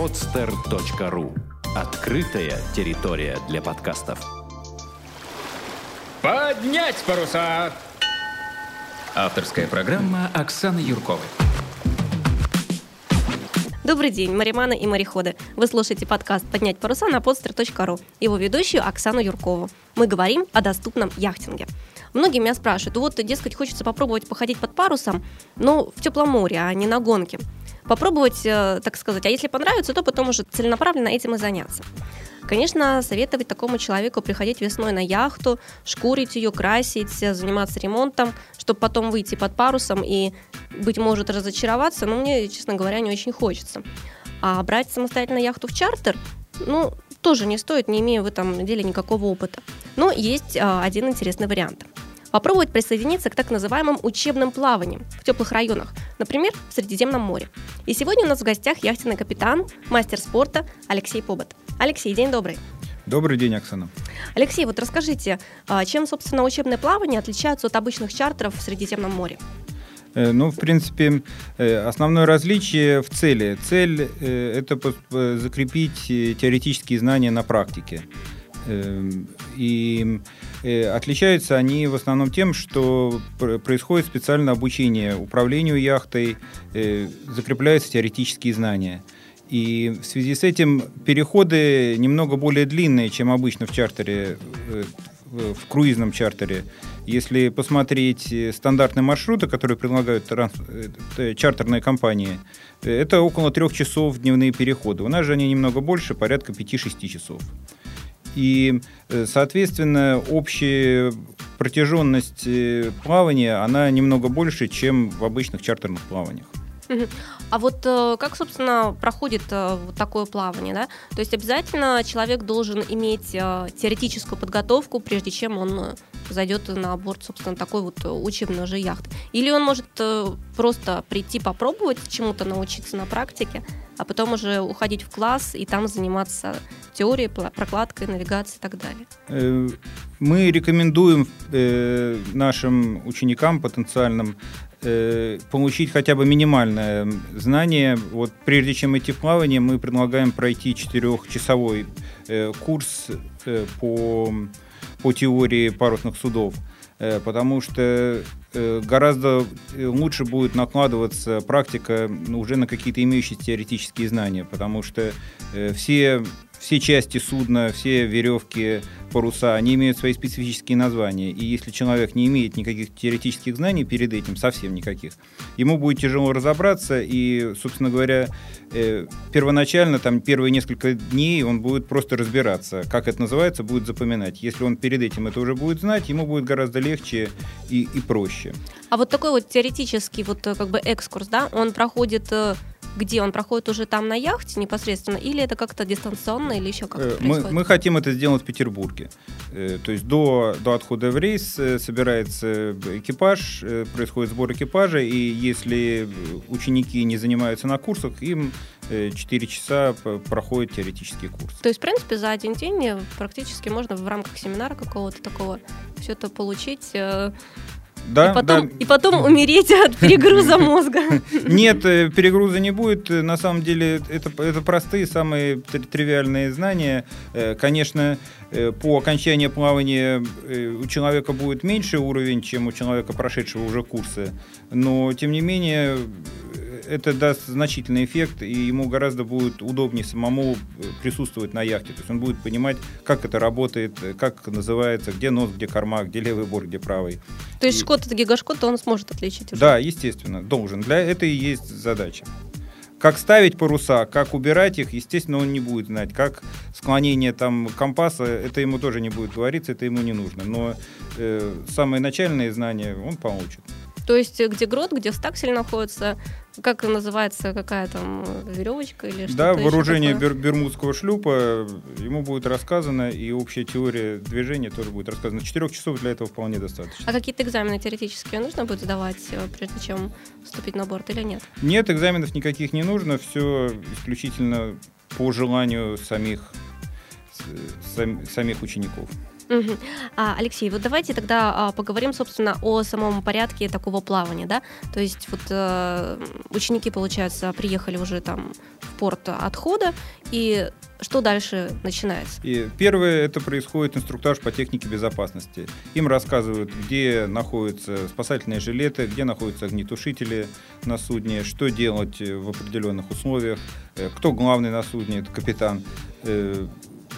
podster.ru Открытая территория для подкастов. Поднять паруса! Авторская программа Оксаны Юрковой. Добрый день, мариманы и мореходы. Вы слушаете подкаст «Поднять паруса» на podster.ru. Его ведущую Оксану Юркову. Мы говорим о доступном яхтинге. Многие меня спрашивают, вот, дескать, хочется попробовать походить под парусом, но в теплом море, а не на гонке попробовать, э, так сказать, а если понравится, то потом уже целенаправленно этим и заняться. Конечно, советовать такому человеку приходить весной на яхту, шкурить ее, красить, заниматься ремонтом, чтобы потом выйти под парусом и, быть может, разочароваться, но мне, честно говоря, не очень хочется. А брать самостоятельно яхту в чартер, ну, тоже не стоит, не имея в этом деле никакого опыта. Но есть а, один интересный вариант – попробовать присоединиться к так называемым учебным плаваниям в теплых районах, например, в Средиземном море. И сегодня у нас в гостях яхтенный капитан, мастер спорта Алексей Побот. Алексей, день добрый. Добрый день, Оксана. Алексей, вот расскажите, а, чем, собственно, учебные плавания отличаются от обычных чартеров в Средиземном море? Э, ну, в принципе, э, основное различие в цели. Цель э, – это закрепить теоретические знания на практике. Эм, и э, отличаются они в основном тем, что происходит специальное обучение управлению яхтой, э, закрепляются теоретические знания. И в связи с этим переходы немного более длинные, чем обычно в чартере, э, в круизном чартере. Если посмотреть стандартные маршруты, которые предлагают транс... чартерные компании, это около трех часов дневные переходы. У нас же они немного больше, порядка 5-6 часов. И, э, соответственно, общая протяженность э, плавания, она немного больше, чем в обычных чартерных плаваниях. А вот э, как, собственно, проходит вот такое плавание, да? То есть обязательно человек должен иметь теоретическую подготовку, прежде чем он зайдет на борт, собственно, такой вот учебной уже яхты. Или он может просто прийти попробовать чему-то научиться на практике, а потом уже уходить в класс и там заниматься теорией, прокладкой, навигацией и так далее. Э, мы рекомендуем э, нашим ученикам потенциальным э, получить хотя бы минимальное знание. Вот прежде чем идти в плавание, мы предлагаем пройти четырехчасовой курс по, по теории парусных судов потому что Э, гораздо э, лучше будет накладываться практика уже на какие-то имеющиеся теоретические знания, потому что э, все все части судна, все веревки, паруса, они имеют свои специфические названия. И если человек не имеет никаких теоретических знаний перед этим, совсем никаких, ему будет тяжело разобраться. И, собственно говоря, э, первоначально, там, первые несколько дней он будет просто разбираться, как это называется, будет запоминать. Если он перед этим это уже будет знать, ему будет гораздо легче и, и проще. А вот такой вот теоретический вот э, как бы экскурс, да, он проходит э, где он проходит уже там на яхте непосредственно, или это как-то дистанционно, или еще как-то э, мы, мы хотим это сделать в Петербурге. Э, то есть до, до отхода в рейс э, собирается экипаж, происходит сбор экипажа, и если ученики не занимаются на курсах, им 4 часа проходит теоретический курс. То есть, в принципе, за один день практически можно в рамках семинара какого-то такого все это получить да, и, потом, да. и потом умереть от перегруза мозга. Нет, э, перегруза не будет. На самом деле это, это простые, самые тривиальные знания. Э, конечно, э, по окончании плавания у человека будет меньший уровень, чем у человека, прошедшего уже курсы. Но, тем не менее, это даст значительный эффект, и ему гораздо будет удобнее самому э, присутствовать на яхте. То есть он будет понимать, как это работает, как называется, где нос, где корма, где левый борт, где правый. То есть и... шкот это гигашкот, он сможет отличить уже? Да, естественно, должен. Для этого и есть задача. Как ставить паруса, как убирать их, естественно, он не будет знать. Как склонение там компаса, это ему тоже не будет говориться, это ему не нужно. Но э, самые начальные знания он получит. То есть где грот, где стаксель находится, как называется, какая там веревочка или что-то Да, вооружение бер- бермудского шлюпа, ему будет рассказано, и общая теория движения тоже будет рассказана. Четырех часов для этого вполне достаточно. А какие-то экзамены теоретические нужно будет сдавать, э, прежде чем вступить на борт или нет? Нет, экзаменов никаких не нужно, все исключительно по желанию самих, сам, самих учеников. А, Алексей, вот давайте тогда а, поговорим, собственно, о самом порядке такого плавания, да? То есть вот э, ученики, получается, приехали уже там в порт отхода, и что дальше начинается? И первое, это происходит инструктаж по технике безопасности. Им рассказывают, где находятся спасательные жилеты, где находятся огнетушители на судне, что делать э, в определенных условиях, э, кто главный на судне, это капитан.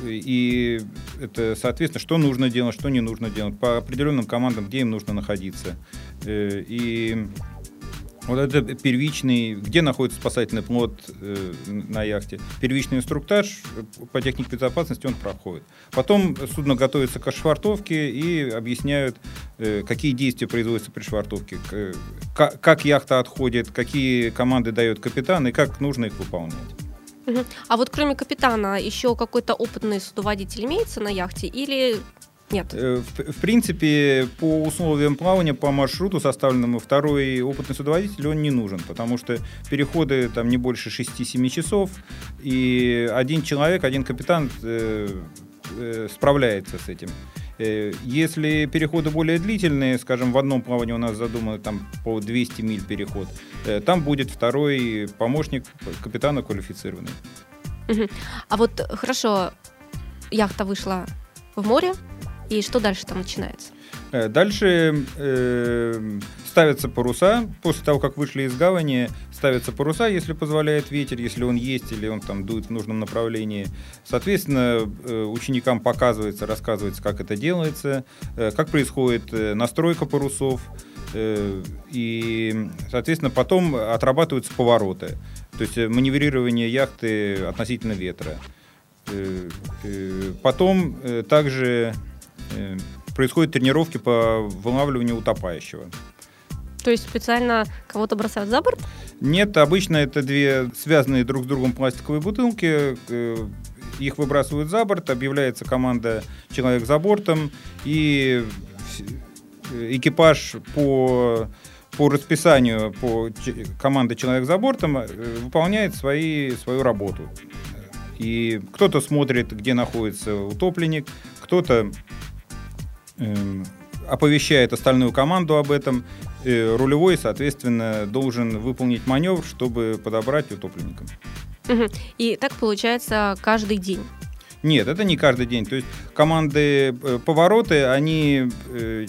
Э, И это, соответственно, что нужно делать, что не нужно делать, по определенным командам, где им нужно находиться. Э, И вот это первичный, где находится спасательный плот э, на яхте. Первичный инструктаж по технике безопасности он проходит. Потом судно готовится к швартовке и объясняют, э, какие действия производятся при швартовке, к- ка- как яхта отходит, какие команды дает капитан и как нужно их выполнять. А вот кроме капитана еще какой-то опытный судоводитель имеется на яхте или нет? Э, В, в принципе, по условиям плавания, по маршруту составленному, второй опытный судоводитель, он не нужен, потому что переходы там не больше 6-7 часов, и один человек, один капитан э, э, справляется с этим. Э, Если переходы более длительные, скажем, в одном плавании у нас задумано там по 200 миль переход, э, там будет второй помощник капитана квалифицированный. А вот э, хорошо, яхта вышла в море, и что дальше там начинается? Дальше э, ставятся паруса. После того, как вышли из гавани, ставятся паруса, если позволяет ветер, если он есть или он там дует в нужном направлении. Соответственно, э, ученикам показывается, рассказывается, как это делается, э, как происходит э, настройка парусов. И, соответственно, потом отрабатываются повороты. То есть маневрирование яхты относительно ветра. Потом также происходят тренировки по вылавливанию утопающего. То есть специально кого-то бросают за борт? Нет, обычно это две связанные друг с другом пластиковые бутылки. э, Их выбрасывают за борт, объявляется команда «Человек за бортом», и э, экипаж по, по расписанию по команды «Человек за бортом» э, выполняет свои, свою работу. И кто-то смотрит, где находится утопленник, кто-то эм, оповещает остальную команду об этом. Э, Рулевой, соответственно, должен выполнить маневр, чтобы подобрать утопленника. И так получается каждый день. Нет, это не каждый день. То есть команды э, повороты, они э,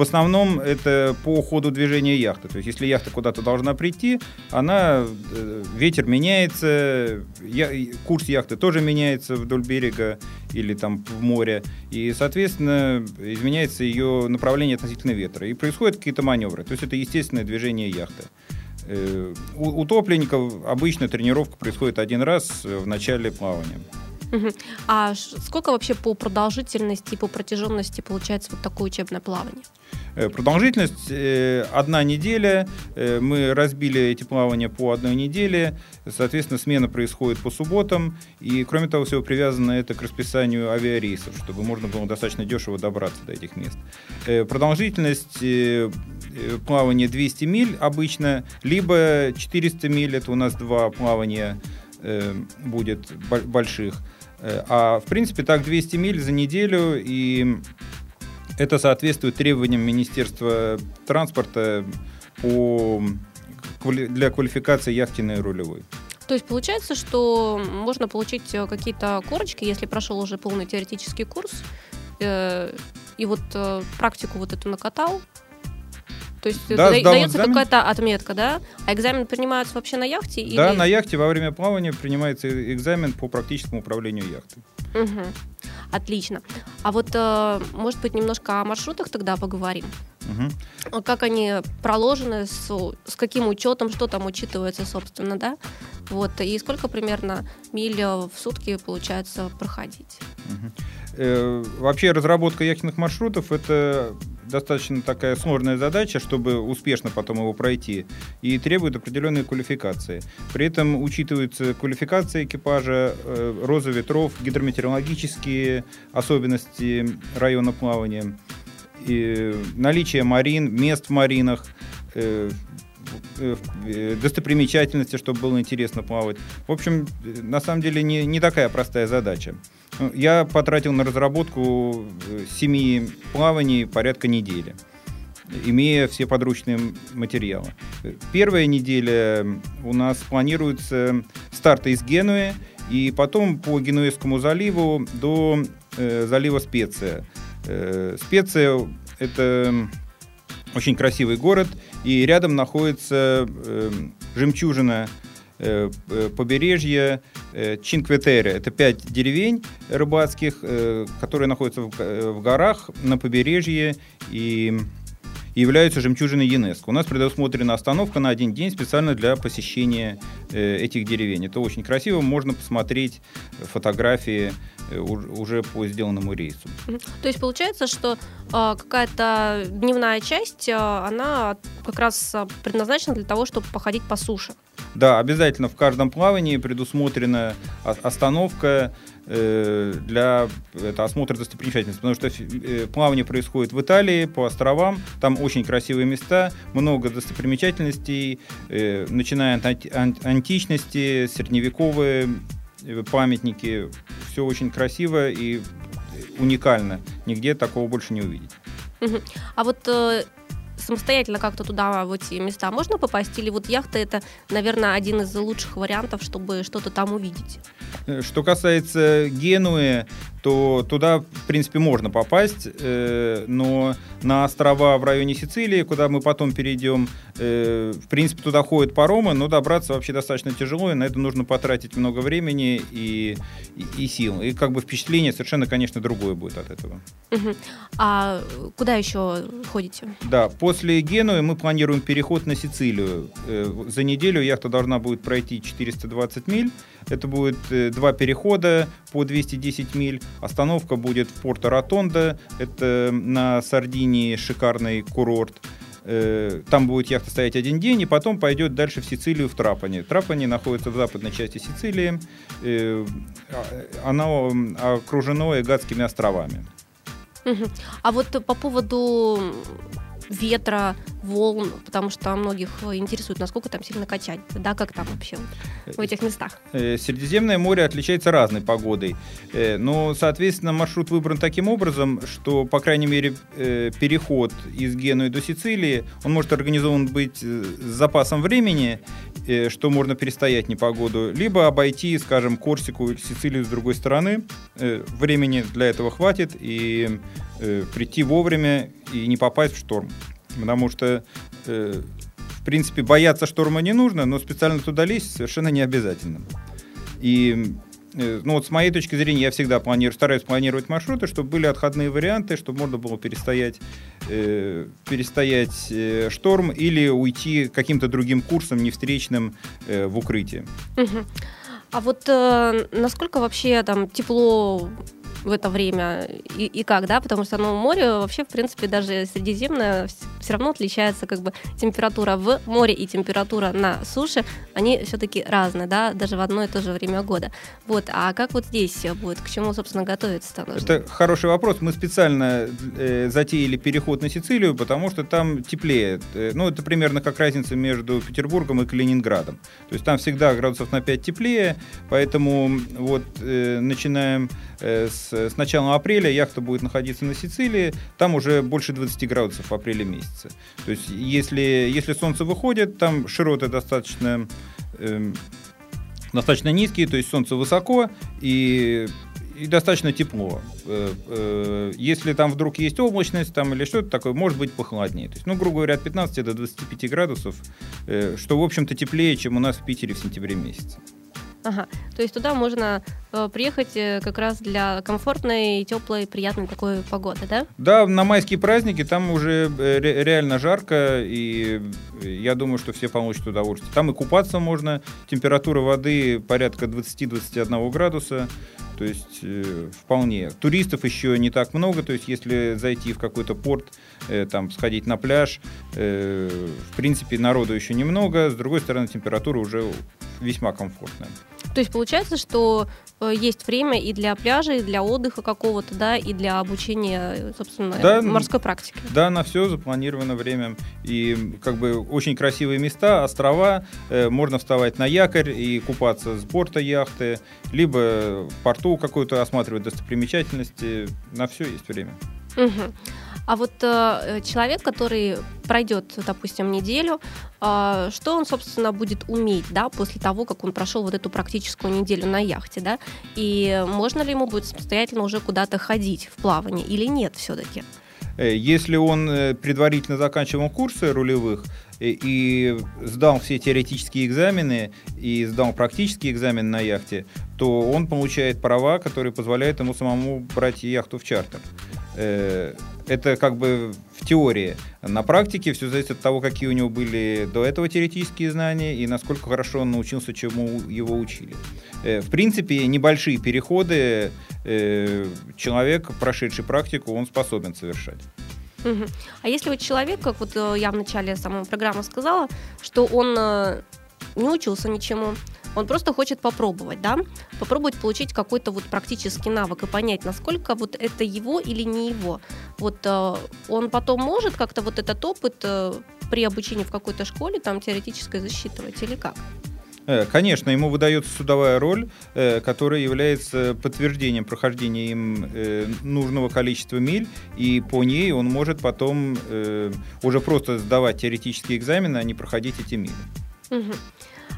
в основном это по ходу движения яхты. То есть если яхта куда-то должна прийти, она э, ветер меняется, я- курс яхты тоже меняется вдоль берега или там в море, и соответственно изменяется ее направление относительно ветра, и происходят какие-то маневры. То есть это естественное движение яхты. Э, У утопленников обычно тренировка происходит один раз в начале плавания. А сколько вообще по продолжительности и по протяженности получается вот такое учебное плавание? Э, Продолжительность э, одна неделя. Э, Мы разбили эти плавания по одной неделе. Соответственно, смена происходит по субботам. И, кроме того, всего привязано это к расписанию авиарейсов, чтобы можно было достаточно дешево добраться до этих мест. Продолжительность плавания 200 миль обычно, либо 400 миль, это у нас два плавания будет бо- больших. Э, А в принципе так 200 миль за неделю и это соответствует требованиям Министерства транспорта по для квалификации яхтенной рулевой. То есть получается, что можно получить э, какие-то корочки, если прошел уже полный теоретический курс, э, и вот э, практику вот эту накатал. То есть э, Да, да- дается какая-то отметка, да? А экзамен принимаются вообще на яхте? Да, или... на яхте во время плавания принимается экзамен по практическому управлению яхтой. Мгм. Отлично. А вот, э, может быть, немножко о маршрутах тогда поговорим. А Как они проложены, с, с каким учетом, что там учитывается, собственно, да? Вот, и сколько примерно миль э, в сутки получается проходить? Мгм. Э, Вообще разработка яхтенных маршрутов это достаточно такая сложная задача, чтобы успешно потом его пройти, и требует определенной квалификации. При этом учитываются квалификация экипажа, э, роза ветров, гидрометеорологические особенности района плавания, и наличие марин, мест в маринах, э, э, достопримечательности, чтобы было интересно плавать. В общем, на самом деле не, не такая простая задача. Я потратил на разработку э, семи плаваний порядка недели, имея все подручные материалы. Первая неделя у нас планируется старты из Генуи, и потом по Генуэзскому заливу до э, залива Специя. Э, Специя – это очень красивый город, и рядом находится э, жемчужина э, э, побережья э, Чинкветере. Это пять деревень рыбацких, которые находятся в горах на побережье и и являются жемчужиной ЮНЕСКО. У нас предусмотрена остановка на один день специально для посещения э, этих деревень. Это очень красиво, можно посмотреть фотографии э, уж- уже по сделанному рейсу. То есть получается, что а, какая-то дневная часть, а, она как раз а, предназначена для того, чтобы походить по суше. Да, обязательно в каждом плавании предусмотрена остановка э, для это, осмотра достопримечательностей, потому что э, плавание происходит в Италии по островам, там очень красивые места, много достопримечательностей, э, начиная от анти- ан- античности, средневековые памятники, все очень красиво и уникально, нигде такого больше не увидеть. А вот самостоятельно как-то туда, в эти места можно попасть? Или вот яхта это, наверное, один из лучших вариантов, чтобы что-то там увидеть? Э, Что касается Генуи, то туда, в принципе, можно попасть, э, но на острова в районе Сицилии, куда мы потом перейдем, э, в принципе, туда ходят паромы, но добраться вообще достаточно тяжело, и на это нужно потратить много времени и, и, и сил. И как бы впечатление совершенно, конечно, другое будет от этого. А куда еще ходите? Да, после Генуи мы планируем переход на Сицилию. Э, За неделю яхта должна будет пройти 420 миль. Это будет э, два перехода по 210 миль. Остановка будет в Порто-Ротондо. Это на Сардинии шикарный курорт. Э, Там будет яхта стоять один день, и потом пойдет дальше в Сицилию, в Трапани. Трапани находится в западной части Сицилии. Э, Оно окружено Эгадскими островами. А вот по поводу ветра, волн, потому что многих э, интересует, насколько там сильно качать, да, как там вообще в этих местах. Э, Средиземное море отличается разной погодой. Э, Но, соответственно, маршрут выбран таким образом, что, по крайней мере, э, переход из Генуи до Сицилии, он может организован быть э, с запасом времени, э, что можно перестоять непогоду, либо обойти, скажем, Корсику или Сицилию с другой стороны. Э, Времени для этого хватит, и э, прийти вовремя и не попасть в шторм. Потому что э, в принципе, бояться шторма не нужно, но специально туда лезть совершенно не обязательно. И э, ну вот с моей точки зрения, я всегда планирую, стараюсь планировать маршруты, чтобы были отходные варианты, чтобы можно было перестоять, э, перестоять э, шторм или уйти каким-то другим курсом, не встречным, э, в укрытие. А вот э, насколько вообще там тепло в это время и, и как, да, потому что ну, море вообще, в принципе, даже средиземное все равно отличается как бы температура в море и температура на суше, они все-таки разные, да, даже в одно и то же время года. Вот, а как вот здесь всё будет, к чему, собственно, готовиться-то нужно? Это хороший вопрос. Мы специально э, затеяли переход на Сицилию, потому что там теплее. Э, ну, это примерно как разница между Петербургом и Калининградом. То есть там всегда градусов на 5 теплее, поэтому вот э, начинаем э, с, с начала апреля яхта будет находиться на Сицилии, там уже больше 20 градусов в апреле месяце. То есть если, если солнце выходит, там широты достаточно... эм, достаточно низкие, то есть солнце высоко и, и достаточно тепло. Э, э, Если там вдруг есть облачность там, или что-то такое, может быть похолоднее. То есть, ну, грубо говоря, от 15 до 25 градусов, э, что, в общем-то, теплее, чем у нас в Питере в сентябре месяце. Ага, то есть туда можно э, приехать э, как раз для комфортной, теплой, приятной такой погоды, да? Да, на майские праздники там уже э, ре- реально жарко, и я думаю, что все получат удовольствие. Там и купаться можно, температура воды порядка 20-21 градуса, то есть э, вполне. Туристов еще не так много, то есть если зайти в какой-то порт, э, там сходить на пляж, э, в принципе народу еще немного, с другой стороны температура уже весьма комфортная. То есть получается, что э, есть время и для пляжа, и для отдыха какого-то, да, и для обучения, собственно, Да, морской практики. Да, на все запланировано время. И как бы очень красивые места, острова. Э, можно вставать на якорь и купаться с борта яхты, либо в порту какую-то осматривать достопримечательности. На все есть время. Мгм. А вот э, человек, который пройдет, допустим, неделю, э, что он, собственно, будет уметь, да, после того, как он прошел вот эту практическую неделю на яхте, да, и можно ли ему будет самостоятельно уже куда-то ходить в плавание или нет все-таки? Э, Если он э, предварительно заканчивал курсы рулевых э, и сдал все теоретические экзамены и сдал практический экзамен на яхте, то он получает права, которые позволяют ему самому брать яхту в чартер. Это как бы в теории. На практике все зависит от того, какие у него были до этого теоретические знания и насколько хорошо он научился, чему его учили. Э, В принципе, небольшие переходы э, человек, прошедший практику, он способен совершать. Мгм. А если вот человек, как вот э, я в начале самой программы сказала, что он не учился ничему, он просто хочет попробовать, да, попробовать получить какой-то вот практический навык и понять, насколько вот это его или не его. Вот э, он потом может как-то вот этот опыт э, при обучении в какой-то школе там теоретической засчитывать или как? Э, Конечно, ему выдается судовая роль, э, которая является подтверждением прохождения им э, нужного количества миль, и по ней он может потом уже просто сдавать теоретические экзамены, а не проходить эти мили. Мгм.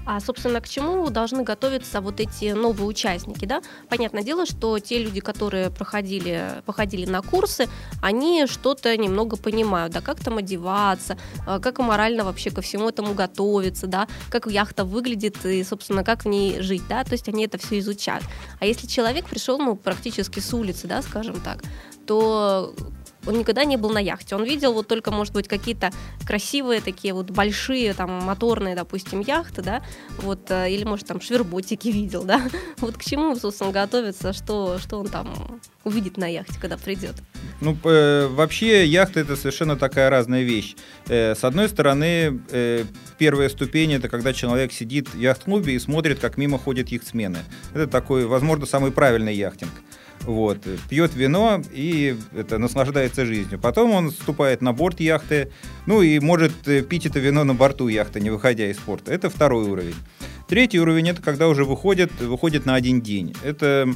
А, собственно, к чему должны готовиться вот эти новые участники, да? Понятное дело, что те люди, которые проходили, походили на курсы, они что-то немного понимают, да, как там одеваться, а, как морально вообще ко всему этому готовиться, да, как яхта выглядит и, собственно, как в ней жить, да, то есть они это все изучают. А если человек пришел, ну, практически с улицы, да, скажем так, то он никогда не был на яхте. Он видел вот только, может быть, какие-то красивые такие вот большие там моторные, допустим, яхты, да, вот, э, или, может, там шверботики видел, да. Вот к чему, собственно, готовится, что, что он там увидит на яхте, когда придет. Ну, э, вообще, яхта это совершенно такая разная вещь. Э, с одной стороны, первая ступень это когда человек сидит в яхт-клубе и смотрит, как мимо ходят яхтсмены. Это такой, возможно, самый правильный яхтинг. Вот, пьет вино и это, наслаждается жизнью. Потом он вступает на борт яхты, ну и может э, пить это вино на борту яхты, не выходя из порта. Это второй уровень. Третий уровень это когда уже выходит, выходит на один день. Это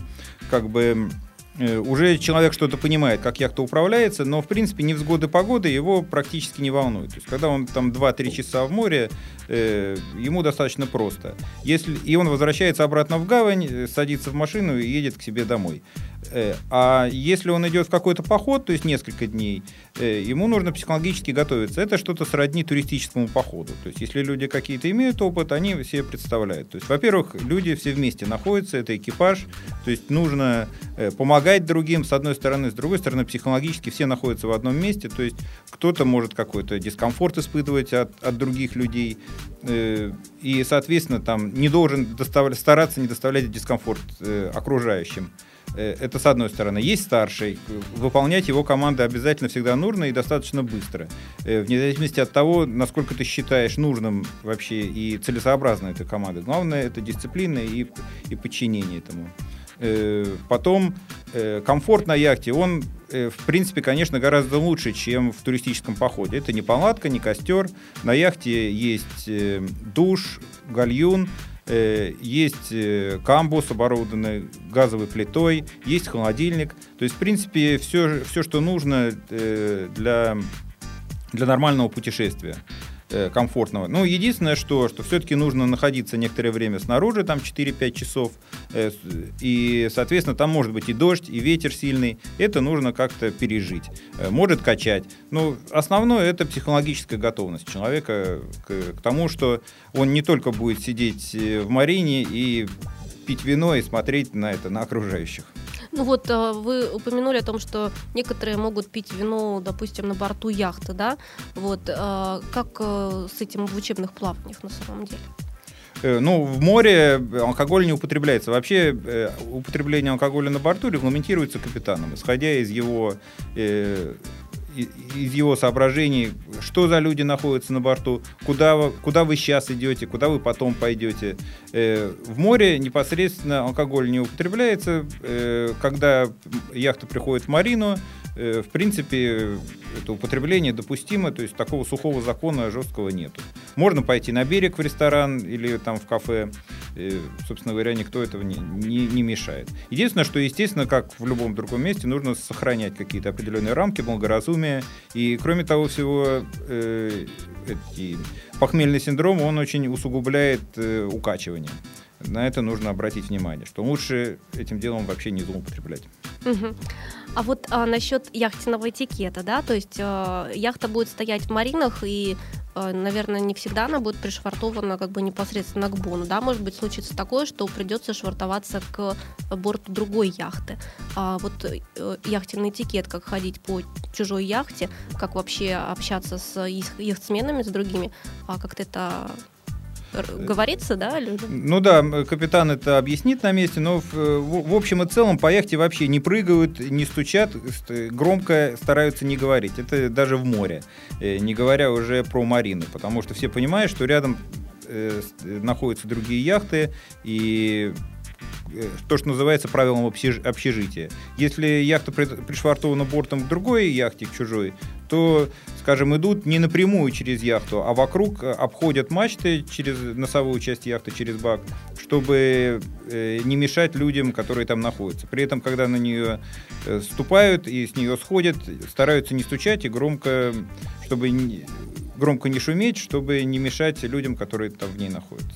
как бы э, уже человек что-то понимает, как яхта управляется, но, в принципе, невзгоды погоды его практически не волнуют. То есть, когда он там 2-3 часа в море, э, ему достаточно просто. Если, и он возвращается обратно в гавань, э, садится в машину и едет к себе домой. Э, а если он идет в какой-то поход, то есть несколько дней, э, ему нужно психологически готовиться. Это что-то сродни туристическому походу. То есть, если люди какие-то имеют опыт, они себе представляют. То есть, во-первых, люди все вместе находятся, это экипаж, то есть нужно э, помогать другим, с одной стороны, с другой стороны, психологически все находятся в одном месте, то есть кто-то может какой-то дискомфорт испытывать от, от других людей, и, соответственно, там не должен доставля- стараться не доставлять дискомфорт окружающим. Э, Это с одной стороны. Есть старший. Выполнять его команды обязательно всегда нужно и достаточно быстро. Э, Вне зависимости от того, насколько ты считаешь нужным вообще и целесообразно этой команды. Главное это дисциплина и, и подчинение этому. Э, Потом комфорт на яхте, он, в принципе, конечно, гораздо лучше, чем в туристическом походе. Это не палатка, не костер. На яхте есть душ, гальюн, есть э, камбус, оборудованный газовой плитой, есть холодильник. То есть, в принципе, все, все что нужно э, для, для нормального путешествия э, комфортного. Ну, единственное, что, что все-таки нужно находиться некоторое время снаружи, там 4-5 часов, э, и, соответственно, там может быть и дождь, и ветер сильный. Это нужно как-то пережить. Э, Может качать. Но основное это психологическая готовность человека к, к тому, что он не только будет сидеть в марине и пить вино и смотреть на это, на окружающих. Ну вот э, вы упомянули о том, что некоторые могут пить вино, допустим, на борту яхты, да? Вот э, как э, с этим в учебных плаваниях на самом деле? Ну, в море алкоголь не употребляется. Вообще употребление алкоголя на борту регламентируется капитаном, исходя из его, э, из его соображений, что за люди находятся на борту, куда, вы, куда вы сейчас идете, куда вы потом пойдете. Э, в море непосредственно алкоголь не употребляется. Э, когда яхта приходит в марину, в принципе, это употребление допустимо, то есть такого сухого закона жесткого нету. Можно пойти на берег в ресторан или там в кафе, и, собственно говоря, никто этого не, не, не мешает. Единственное, что, естественно, как в любом другом месте, нужно сохранять какие-то определенные рамки, благоразумия, и, кроме того всего, э, эти, похмельный синдром, он очень усугубляет э, укачивание. На это нужно обратить внимание, что лучше этим делом вообще не злоупотреблять. Угу. А вот а, насчет яхтенного этикета, да, то есть а, яхта будет стоять в маринах и а, наверное, не всегда она будет пришвартована как бы непосредственно к бону, да, может быть случится такое, что придется швартоваться к борту другой яхты. А вот э, яхтенный этикет, как ходить по чужой яхте, как вообще общаться с яхтсменами, с другими, а как-то это говорится, да? Ну да, капитан это объяснит на месте, но в, в, в общем и целом по яхте вообще не прыгают, не стучат, громко стараются не говорить. Это даже в море, э, не говоря уже про марины, потому что все понимают, что рядом э, находятся другие яхты, и Э, то, что называется правилом общежития. Если яхта пришвартована бортом к другой яхте, к чужой, то, скажем, идут не напрямую через яхту, а вокруг э, обходят мачты через носовую часть яхты, через бак, чтобы э, не мешать людям, которые там находятся. При этом, когда на нее ступают и с нее сходят, стараются не стучать и громко, чтобы громко не шуметь, чтобы не мешать людям, которые там в ней находятся.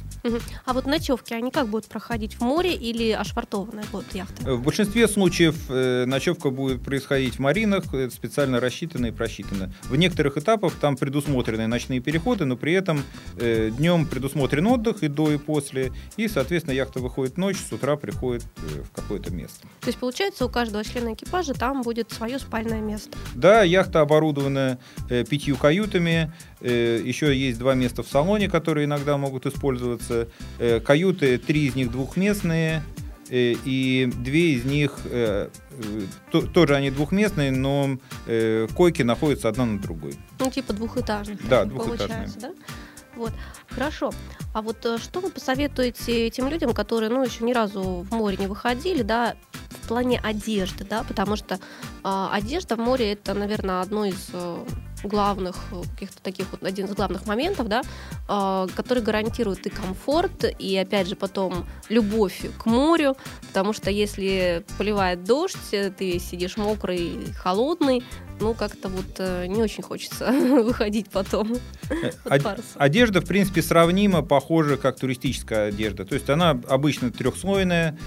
А вот ночевки, они как будут проходить в море или ошвартованная будет яхта? Э, в большинстве случаев э, ночевка будет происходить в маринах, э, специально рассчитана и просчитана. В некоторых этапах там предусмотрены ночные переходы, но при этом э, днем предусмотрен отдых и до, и после, и, соответственно, яхта выходит ночь, с утра приходит э, в какое-то место. То есть, получается, у каждого члена экипажа там будет свое спальное место? Да, яхта оборудована э, пятью каютами, э, еще есть два места в салоне, которые иногда могут использоваться э, каюты, три из них двухместные, и две из них э, то, тоже они двухместные, но койки находятся одна на другой. Ну, типа двухэтажных. Да, двухэтажные. Да? Вот, хорошо. А вот что вы посоветуете тем людям, которые, ну, еще ни разу в море не выходили, да, в плане одежды, да, потому что э, одежда в море это, наверное, одно из э, главных, э, каких-то таких вот, один из главных моментов, да, э, который гарантирует и комфорт, и, опять же, потом любовь к морю, потому что если поливает дождь, ты сидишь мокрый, холодный, ну, как-то вот э, не очень хочется выходить потом. Одежда, в принципе, сравнима, похожа, как туристическая одежда. То есть она обычно трехслойная,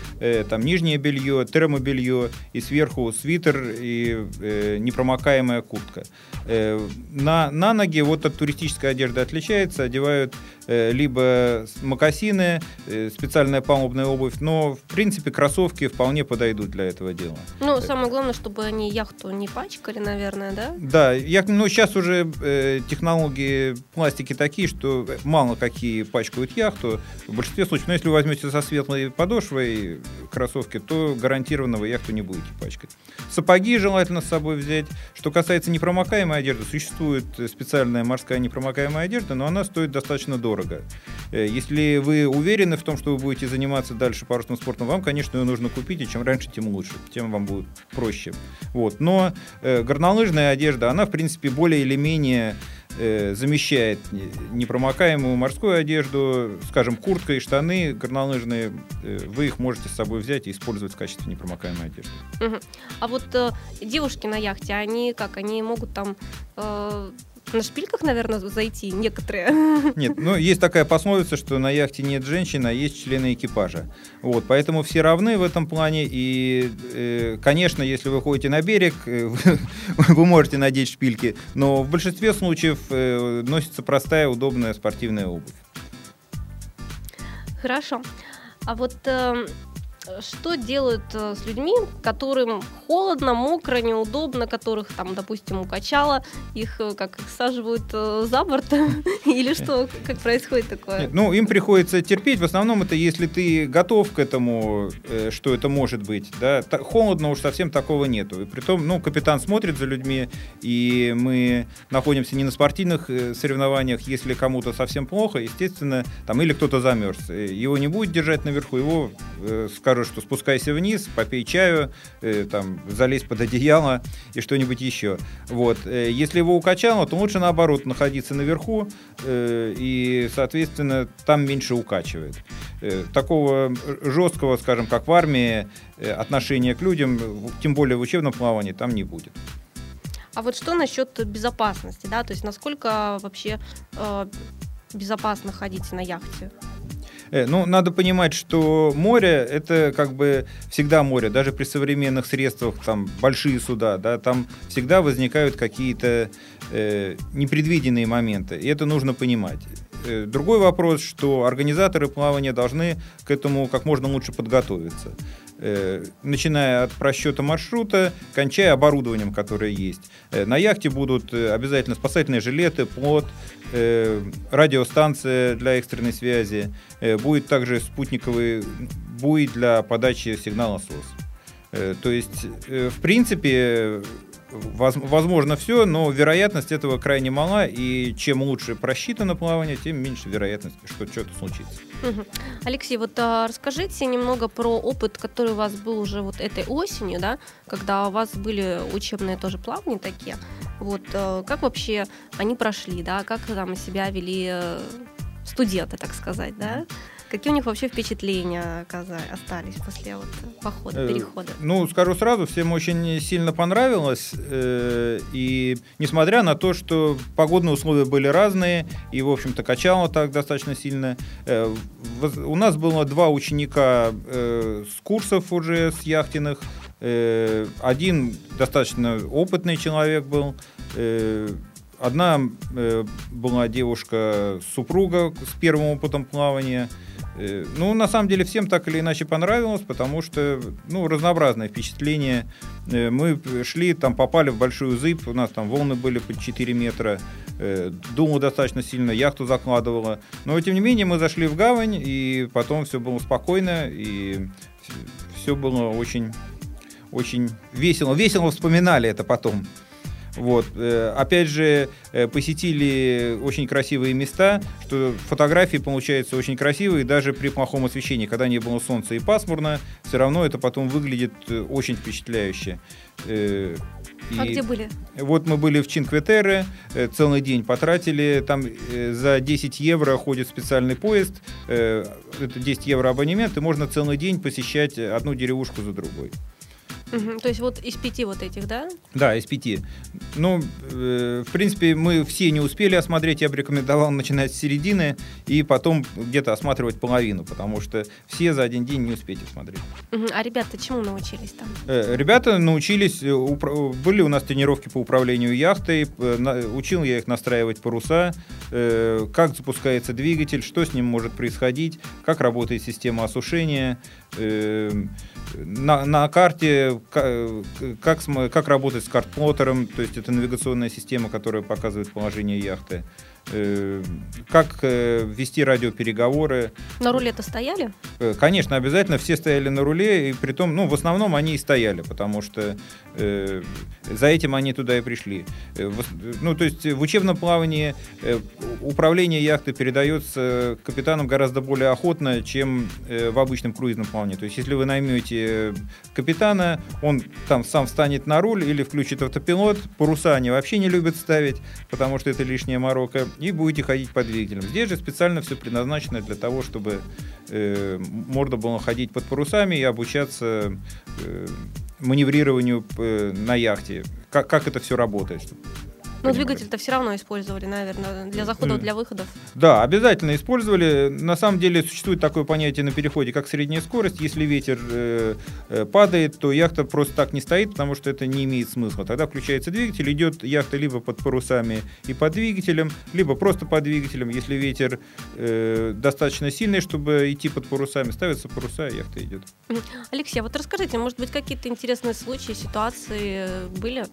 там нижнее белье, термобелье, и сверху свитер и непромокаемая куртка на, на ноги вот от туристической одежды отличается, одевают э, либо макасины, э, специальная палубная обувь, но в принципе кроссовки вполне подойдут для этого дела. Ну, самое главное, чтобы они яхту не пачкали, наверное, да? Да, я, ну сейчас уже э, технологии пластики такие, что мало какие пачкают яхту. В большинстве случаев, но если вы возьмете со светлой подошвой кроссовки, то гарантированно вы яхту не будете пачкать. Сапоги желательно с собой взять. Что касается непромокаемой одежды, существует специальная морская непромокаемая одежда, но она стоит достаточно дорого. Э, если вы уверены в том, что вы будете заниматься дальше парусным спортом, вам, конечно, ее нужно купить, и чем раньше, тем лучше, тем вам будет проще. Вот. Но э, горнолыжная одежда, она, в принципе, более или менее э, замещает непромокаемую морскую одежду, скажем, куртка и штаны горнолыжные, э, вы их можете с собой взять и использовать в качестве непромокаемой одежды. Угу. А вот э, девушки на яхте, они как, они могут там э, на шпильках, наверное, зайти некоторые. Нет, ну есть такая пословица, что на яхте нет женщин, а есть члены экипажа. Вот, поэтому все равны в этом плане. И, э, конечно, если вы ходите на берег, э, вы можете надеть шпильки, но в большинстве случаев э, носится простая, удобная спортивная обувь. Хорошо. А вот э, что делают э, с людьми, которым холодно, мокро, неудобно, которых там, допустим, укачало, их э, как их саживают э, за борт или что, как происходит такое? Нет, ну, им приходится терпеть. В основном это если ты готов к этому, что это может быть. Да? Холодно уж совсем такого нету. И притом, ну, капитан смотрит за людьми, и мы находимся не на спортивных соревнованиях. Если кому-то совсем плохо, естественно, там или кто-то замерз. Его не будет держать наверху, его э, скажут, что спускайся вниз, попей чаю, э, там, залезь под одеяло и что-нибудь еще. Вот. Э, Если его укачало, то лучше наоборот находиться наверху, э, и, соответственно, там меньше укачивает. Э, Такого жесткого, скажем, как в армии, э, отношения к людям, тем более в учебном плавании, там не будет. А вот что насчет безопасности, да, то есть насколько вообще э, безопасно ходить на яхте? Э, Ну, надо понимать, что море — это как бы всегда море, даже при современных средствах, там, большие суда, да, там всегда возникают какие-то э, непредвиденные моменты, и это нужно понимать. Э, Другой вопрос, что организаторы плавания должны к этому как можно лучше подготовиться. Э, Начиная от просчета маршрута, кончая оборудованием, которое есть. Э, На яхте будут э, обязательно спасательные жилеты, плот, э, радиостанция для экстренной связи, э, будет также спутниковый буй для подачи сигнала СОС. Э, То есть, э, в принципе, воз- возможно все, но вероятность этого крайне мала, и чем лучше просчитано плавание, тем меньше вероятность, что что-то случится. Алексей, вот а, расскажите немного про опыт, который у вас был уже вот этой осенью, да, когда у вас были учебные тоже плавания такие. Вот э, как вообще они прошли, да, как там себя вели э, студенты, так сказать, да? Какие у них вообще впечатления остались после вот похода, Э, перехода? Ну, скажу сразу, всем очень сильно понравилось. э, И несмотря на то, что погодные условия были разные, и, в общем-то, качало так достаточно сильно, э, у нас было два ученика с курсов уже, с яхтенных. Один достаточно опытный человек был. Одна э, была девушка супруга с первым опытом плавания. Э, Ну, на самом деле, всем так или иначе понравилось, потому что, ну, разнообразное впечатление. Э, Мы шли, там попали в большую зыбь, у нас там волны были под 4 метра, э, дуло достаточно сильно, яхту закладывало. Но, тем не менее, мы зашли в гавань, и потом все было спокойно, и все было очень, очень весело. Весело вспоминали это потом. Вот. э, Опять же, э, посетили очень красивые места, что фотографии получаются очень красивые, даже при плохом освещении, когда не было солнца и пасмурно, все равно это потом выглядит э, очень впечатляюще. А и- где были? вот мы были в Чинкветере, э, целый день потратили, там за 10 евро ходит специальный поезд, это 10 евро абонемент, и можно целый день посещать одну деревушку за другой. Мгм, То есть вот из пяти вот этих, да? Да, из пяти. Ну, э, в принципе, мы все не успели осмотреть, я бы рекомендовал начинать с середины и потом где-то осматривать половину, потому что все за один день не успеете осмотреть. Мгм, А ребята чему научились там? Э, Ребята научились, э, упра- были у нас тренировки по управлению яхтой, э, на- учил я их настраивать паруса, э, как запускается двигатель, что с ним может происходить, как работает система осушения, на, на карте, ка- как, как работать с картплоттером, то есть это навигационная система, которая показывает положение яхты, э, как э, вести радиопереговоры, На руле-то стояли? Э, Конечно, обязательно все стояли на руле, и при том, ну, в основном они и стояли, потому что э, за этим они туда и пришли. Э, ну, то есть в учебном плавании э, управление яхты передается капитанам гораздо более охотно, чем э, в обычном круизном плавании. То есть если вы наймете капитана, он там сам встанет на руль или включит автопилот, паруса они вообще не любят ставить, потому что это лишняя морока, и будете ходить по двигателям. Здесь же специально все предназначено для того, чтобы э, можно было ходить под парусами и обучаться э, маневрированию э, на яхте. Как, как это все работает. Но двигатель-то все равно использовали, наверное, для заходов, для выходов. Да, обязательно использовали. На самом деле существует такое понятие на переходе, как средняя скорость. Если ветер э, э, падает, то яхта просто так не стоит, потому что это не имеет смысла. Тогда включается двигатель, идет яхта либо под парусами и под двигателем, либо просто под двигателем. Если ветер э, достаточно сильный, чтобы идти под парусами, ставятся паруса, и яхта идет. Алексей, а вот расскажите, может быть, какие-то интересные случаи, ситуации э, были,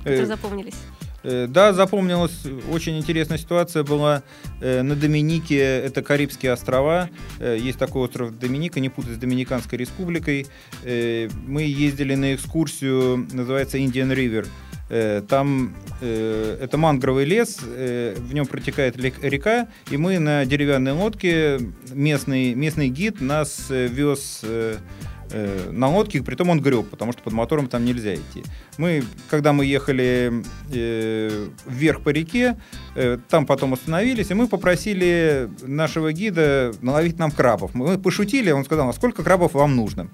Э, которые запомнились? Э, Да, запомнилась очень интересная ситуация была э, на Доминике, это Карибские острова, Э, есть такой остров Доминика, не путать с Доминиканской республикой. Мы ездили на экскурсию, называется Indian River. Там это мангровый лес, в нем протекает река, и мы на деревянной лодке, местный, местный гид нас вез э, на лодке, притом он греб, потому что под мотором там нельзя идти. Мы, когда мы ехали э, вверх по реке, э, там потом остановились, и мы попросили нашего гида наловить нам крабов. Мы пошутили, он сказал, а сколько крабов вам нужно?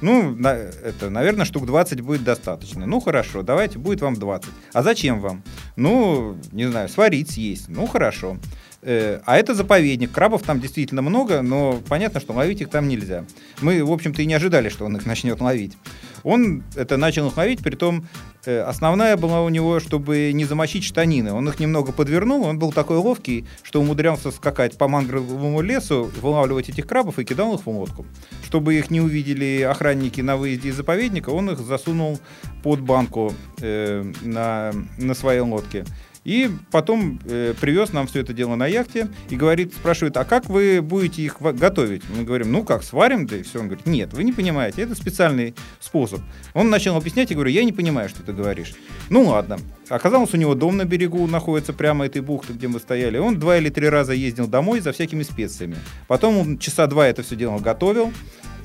Ну, на- это, наверное, штук 20 будет достаточно. Ну, хорошо, давайте, будет вам 20. А зачем вам? Ну, не знаю, сварить, съесть. Ну, хорошо. Э, А это заповедник. Крабов там действительно много, но понятно, что ловить их там нельзя. Мы, в общем-то, и не ожидали, что он их начнет ловить. Он это начал их ловить, притом э, основная была у него, чтобы не замочить штанины. Он их немного подвернул, он был такой ловкий, что умудрялся скакать по мангровому лесу, вылавливать этих крабов и кидал их в лодку. Чтобы их не увидели охранники на выезде из заповедника, он их засунул под банку э, на, на своей лодке. И потом э, привез нам все это дело на яхте и говорит, спрашивает, а как вы будете их готовить? Мы говорим, ну как, сварим, да и все. Он говорит, нет, вы не понимаете, это специальный способ. Он начал объяснять, и говорю, я не понимаю, что ты говоришь. Ну ладно. Оказалось, у него дом на берегу находится прямо этой бухты, где мы стояли. Он два или три раза ездил домой за всякими специями. Потом он часа два это все дело готовил,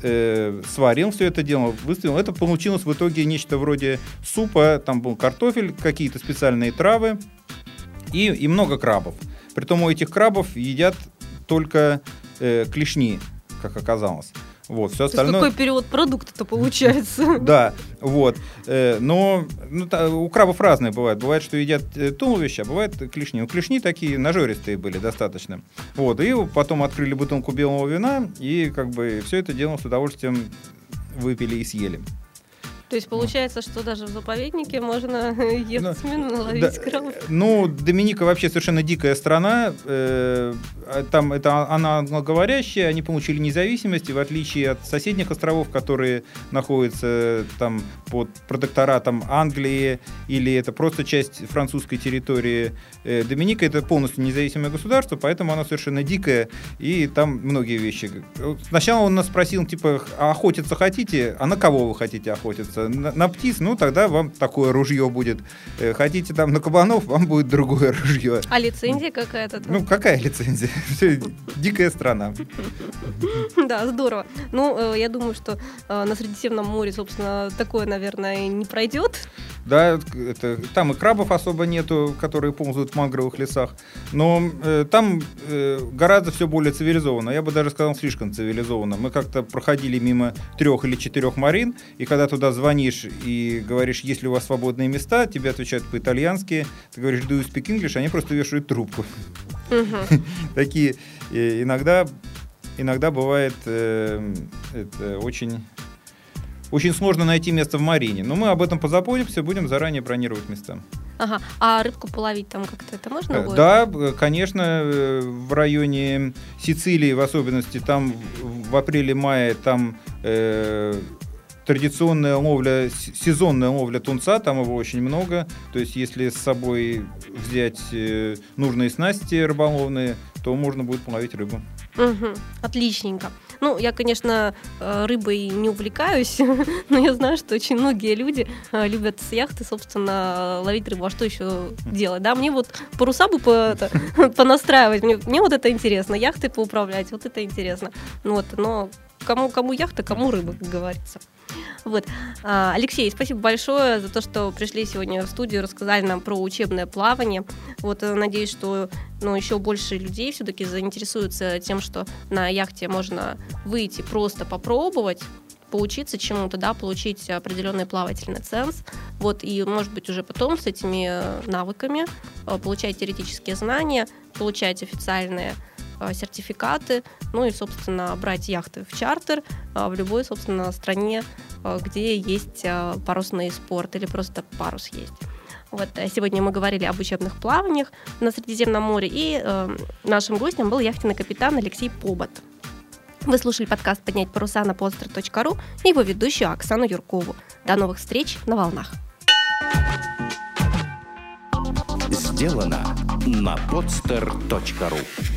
э, сварил все это дело, выставил. Это получилось в итоге нечто вроде супа. Там был картофель, какие-то специальные травы и, и много крабов. Притом у этих крабов едят только э, клешни, как оказалось. Вот, все То остальное... какой перевод продукта-то получается? Да, вот. Э, Но ну, у крабов разные бывают. Бывает, что едят э, туловище, а бывает клешни. Ну, клешни такие нажористые были достаточно. Вот. И потом открыли бутылку белого вина, и как бы все это дело с удовольствием выпили и съели. То есть получается, что даже в заповеднике можно Ну, смену Да, наловить крабов. э, Ну, Доминика вообще совершенно дикая страна. э, а Там это она англоговорящая, они получили независимость, и в отличие от соседних островов, которые находятся там под протекторатом Англии, или это просто часть французской территории, э, Доминика это полностью независимое государство, поэтому она совершенно дикая, и там многие вещи. Сначала он нас спросил, типа, а охотиться хотите? А на кого вы хотите охотиться? На, на птиц? Ну, тогда вам такое ружье будет. Э, Хотите там на кабанов? Вам будет другое ружье. А лицензия какая-то? Ну, какая лицензия? Дикая страна. Да, здорово. Ну, э, я думаю, что э, на Средиземном море, собственно, такое, наверное, не пройдет. Да, это, там и крабов особо нету, которые ползают в мангровых лесах. Но э, там э, гораздо все более цивилизованно. Я бы даже сказал, слишком цивилизованно. Мы как-то проходили мимо трех или четырех марин, и когда туда звонишь и говоришь, есть ли у вас свободные места, тебе отвечают по-итальянски, ты говоришь, do you speak English, они просто вешают трубку. Такие иногда, иногда бывает э, это очень очень сложно найти место в Марине. Но мы об этом позаботимся, будем заранее бронировать места. Ага. А рыбку половить там как-то это можно Э, будет? Да, э, конечно, в районе Сицилии в особенности, там в в апреле-мае там э, традиционная ловля, сезонная ловля тунца, там его очень много. То есть, если с собой взять э, нужные снасти рыболовные, то можно будет половить рыбу. Мгм. Отличненько. Ну, я, конечно, э, рыбой не увлекаюсь, но я знаю, что очень многие люди э, любят с яхты, собственно, ловить рыбу. А что еще делать? Да, мне вот паруса бы по- это, понастраивать, мне, мне вот это интересно, яхты поуправлять, вот это интересно. Ну Вот, но кому, кому яхта, кому рыба, как говорится. Вот. А, Алексей, спасибо большое за то, что пришли сегодня в студию, рассказали нам про учебное плавание. Вот, э, надеюсь, что ну, еще больше людей все-таки заинтересуются тем, что на яхте можно выйти, просто попробовать, поучиться чему-то, да, получить определенный плавательный ценз, вот, и, может быть, уже потом с этими навыками получать теоретические знания, получать официальные сертификаты, ну и, собственно, брать яхты в чартер в любой, собственно, стране, где есть парусный спорт или просто парус есть. Вот сегодня мы говорили об учебных плаваниях на Средиземном море, и э, нашим гостем был яхтенный капитан Алексей Побот. Вы слушали подкаст «Поднять паруса» на podster.ru и его ведущую Оксану Юркову. До новых встреч на волнах. Сделано на podster.ru